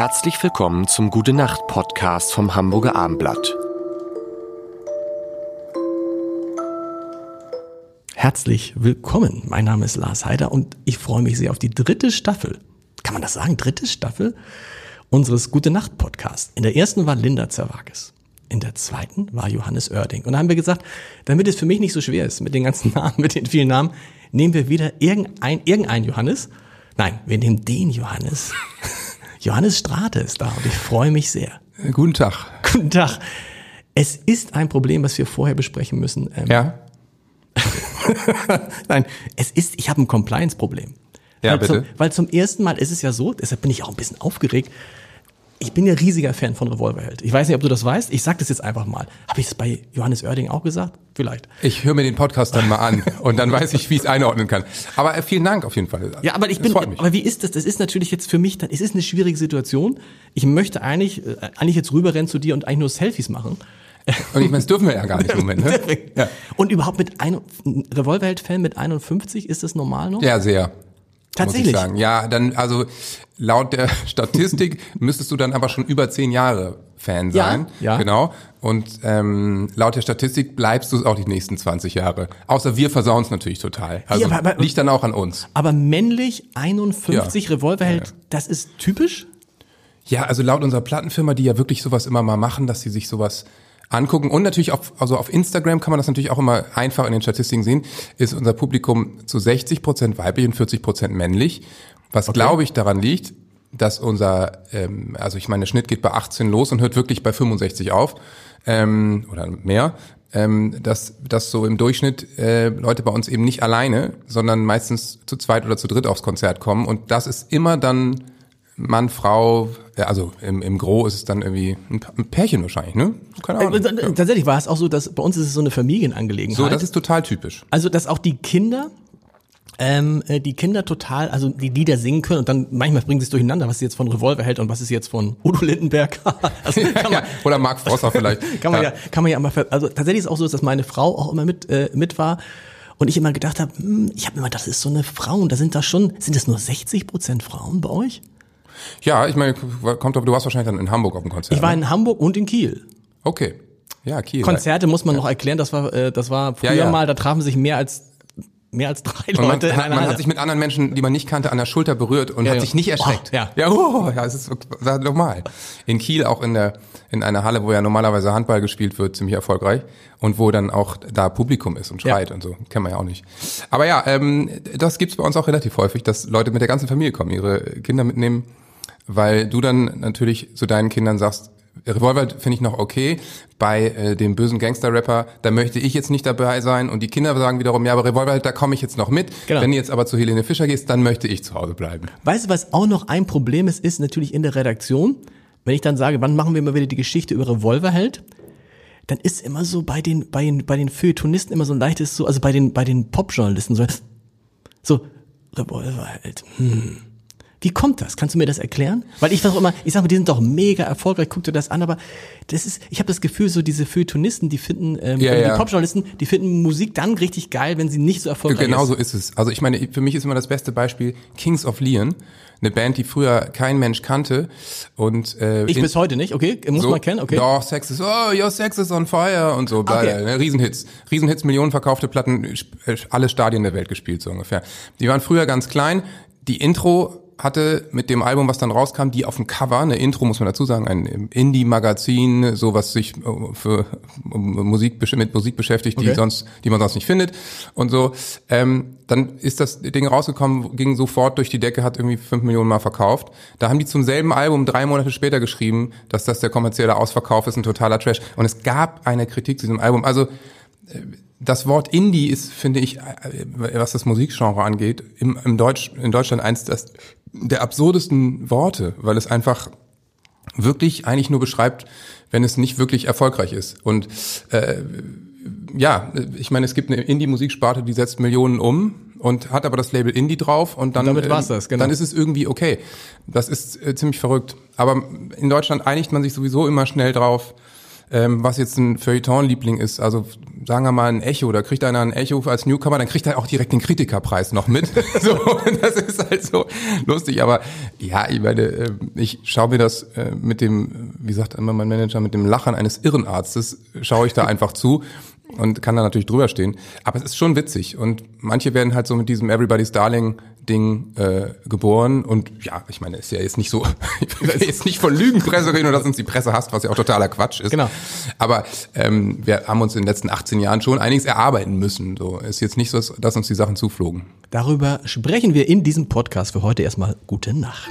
Herzlich willkommen zum Gute Nacht Podcast vom Hamburger Armblatt. Herzlich willkommen. Mein Name ist Lars Heider und ich freue mich sehr auf die dritte Staffel. Kann man das sagen? Dritte Staffel unseres Gute Nacht Podcasts. In der ersten war Linda Zerwakis. In der zweiten war Johannes Oerding. Und da haben wir gesagt, damit es für mich nicht so schwer ist mit den ganzen Namen, mit den vielen Namen, nehmen wir wieder irgendein, irgendein Johannes. Nein, wir nehmen den Johannes. Johannes Strate ist da und ich freue mich sehr. Guten Tag. Guten Tag. Es ist ein Problem, was wir vorher besprechen müssen. Ähm, ja. Nein, es ist, ich habe ein Compliance-Problem. Ja, weil bitte. Zum, weil zum ersten Mal ist es ja so, deshalb bin ich auch ein bisschen aufgeregt. Ich bin ja riesiger Fan von Revolverheld. Ich weiß nicht, ob du das weißt. Ich sag das jetzt einfach mal. Habe ich das bei Johannes Oerding auch gesagt? Vielleicht. Ich höre mir den Podcast dann mal an und dann weiß ich, wie ich es einordnen kann. Aber äh, vielen Dank auf jeden Fall. Ja, aber ich bin, aber wie ist das? Das ist natürlich jetzt für mich, es ist eine schwierige Situation. Ich möchte eigentlich, äh, eigentlich jetzt rüberrennen zu dir und eigentlich nur Selfies machen. Und ich meine, das dürfen wir ja gar nicht im Moment. Ne? ja. Und überhaupt mit ein, Revolverheld-Fan mit 51, ist das normal noch? Ja, sehr. Tatsächlich. Muss ich sagen. Ja, dann, also laut der Statistik müsstest du dann aber schon über zehn Jahre Fan sein. Ja, ja. Genau. Und ähm, laut der Statistik bleibst du es auch die nächsten 20 Jahre. Außer wir versauen es natürlich total. Also ja, aber, aber, liegt dann auch an uns. Aber männlich 51 ja. Revolverheld, das ist typisch? Ja, also laut unserer Plattenfirma, die ja wirklich sowas immer mal machen, dass sie sich sowas angucken. Und natürlich auf, also auf Instagram kann man das natürlich auch immer einfach in den Statistiken sehen, ist unser Publikum zu 60 Prozent weiblich und 40 Prozent männlich. Was okay. glaube ich daran liegt, dass unser, ähm, also ich meine, der Schnitt geht bei 18 los und hört wirklich bei 65 auf ähm, oder mehr. Ähm, dass, dass so im Durchschnitt äh, Leute bei uns eben nicht alleine, sondern meistens zu zweit oder zu dritt aufs Konzert kommen. Und das ist immer dann Mann, Frau, also im, im Gro ist es dann irgendwie ein Pärchen wahrscheinlich, ne? Keine Ahnung. Äh, tatsächlich war es auch so, dass bei uns ist es so eine Familienangelegenheit. So, das ist total typisch. Also, dass auch die Kinder ähm, äh, die Kinder total, also die Lieder singen können und dann manchmal bringen sie es durcheinander, was sie jetzt von Revolver hält und was ist jetzt von Udo Lindenberg. also man, ja, oder Mark Frosser vielleicht. kann man ja. ja, kann man ja immer, also tatsächlich ist es auch so, dass meine Frau auch immer mit äh, mit war und ich immer gedacht habe, hm, ich habe immer, das ist so eine Frau und da sind da schon, sind das nur 60 Prozent Frauen bei euch? Ja, ich meine, kommt du warst wahrscheinlich dann in Hamburg auf dem Konzert. Ich war ne? in Hamburg und in Kiel. Okay. Ja, Kiel. Konzerte muss man ja. noch erklären, das war, äh, das war früher ja, ja. mal, da trafen sich mehr als mehr als drei und Leute. Man, hat, man hat sich mit anderen Menschen, die man nicht kannte, an der Schulter berührt und ja, hat ja. sich nicht erschreckt. Oh, ja, ja, oh, ja, es ist normal. In Kiel auch in der in einer Halle, wo ja normalerweise Handball gespielt wird, ziemlich erfolgreich und wo dann auch da Publikum ist und schreit ja. und so, kennen wir ja auch nicht. Aber ja, ähm, das gibt's bei uns auch relativ häufig, dass Leute mit der ganzen Familie kommen, ihre Kinder mitnehmen, weil du dann natürlich zu deinen Kindern sagst, Revolver finde ich noch okay. Bei äh, dem bösen Gangster-Rapper, da möchte ich jetzt nicht dabei sein. Und die Kinder sagen wiederum, ja, aber Revolver, da komme ich jetzt noch mit. Genau. Wenn du jetzt aber zu Helene Fischer gehst, dann möchte ich zu Hause bleiben. Weißt du, was auch noch ein Problem ist, ist natürlich in der Redaktion. Wenn ich dann sage, wann machen wir mal wieder die Geschichte über Revolverheld, dann ist immer so bei den, bei den, bei den Feuilletonisten immer so ein leichtes so, also bei den, bei den Popjournalisten so, so, Revolverheld, hm wie kommt das? Kannst du mir das erklären? Weil ich sage immer, ich sage mal, die sind doch mega erfolgreich, guck dir das an, aber das ist, ich habe das Gefühl, so diese Feuilletonisten, die finden, ähm, ja, die ja. Popjournalisten, die finden Musik dann richtig geil, wenn sie nicht so erfolgreich genau ist. Genau so ist es. Also ich meine, für mich ist immer das beste Beispiel Kings of Leon, eine Band, die früher kein Mensch kannte und äh, ich bis heute nicht, okay, muss so, man kennen, okay. Doch, Sex is, oh, your sex is on fire und so, okay. ne, Riesenhits, Riesenhits, Millionen verkaufte Platten, äh, alle Stadien der Welt gespielt so ungefähr. Die waren früher ganz klein. Die Intro hatte mit dem Album, was dann rauskam, die auf dem Cover, eine Intro muss man dazu sagen, ein Indie-Magazin, so was sich äh, für Musik mit Musik beschäftigt, die Okay. sonst, die man sonst nicht findet und so. Ähm, dann ist das Ding rausgekommen, ging sofort durch die Decke, hat irgendwie fünf Millionen Mal verkauft. Da haben die zum selben Album drei Monate später geschrieben, dass das der kommerzielle Ausverkauf ist, ein totaler Trash. Und es gab eine Kritik zu diesem Album. Also äh, das Wort Indie ist, finde ich, äh, was das Musikgenre angeht, im, im Deutsch, in Deutschland eins das, der absurdesten Worte, weil es einfach wirklich eigentlich nur beschreibt, wenn es nicht wirklich erfolgreich ist. Und äh, ja, ich meine, es gibt eine Indie-Musiksparte, die setzt Millionen um und hat aber das Label Indie drauf und dann, Damit war's das, genau. dann ist es irgendwie okay. Das ist äh, ziemlich verrückt. Aber in Deutschland einigt man sich sowieso immer schnell drauf, ähm, was jetzt ein Feuilleton-Liebling ist. Also sagen wir mal ein Echo, da kriegt einer ein Echo als Newcomer, dann kriegt er auch direkt den Kritikerpreis noch mit. so, das ist halt so lustig. Aber ja, ich meine, äh, ich schaue mir das äh, mit dem, wie sagt immer mein Manager, mit dem Lachen eines Irrenarztes, schaue ich da einfach zu und kann da natürlich drüber stehen. Aber es ist schon witzig und manche werden halt so mit diesem Everybody's Darling Ding äh, geboren und ja, ich meine, ist ja jetzt nicht so, ich jetzt nicht von Lügenpresse reden oder dass uns die Presse hasst, was ja auch totaler Quatsch ist. Genau. Aber ähm, wir haben uns in den letzten 18 Jahren schon einiges erarbeiten müssen. So ist jetzt nicht so, dass uns die Sachen zuflogen. Darüber sprechen wir in diesem Podcast für heute erstmal. Gute Nacht.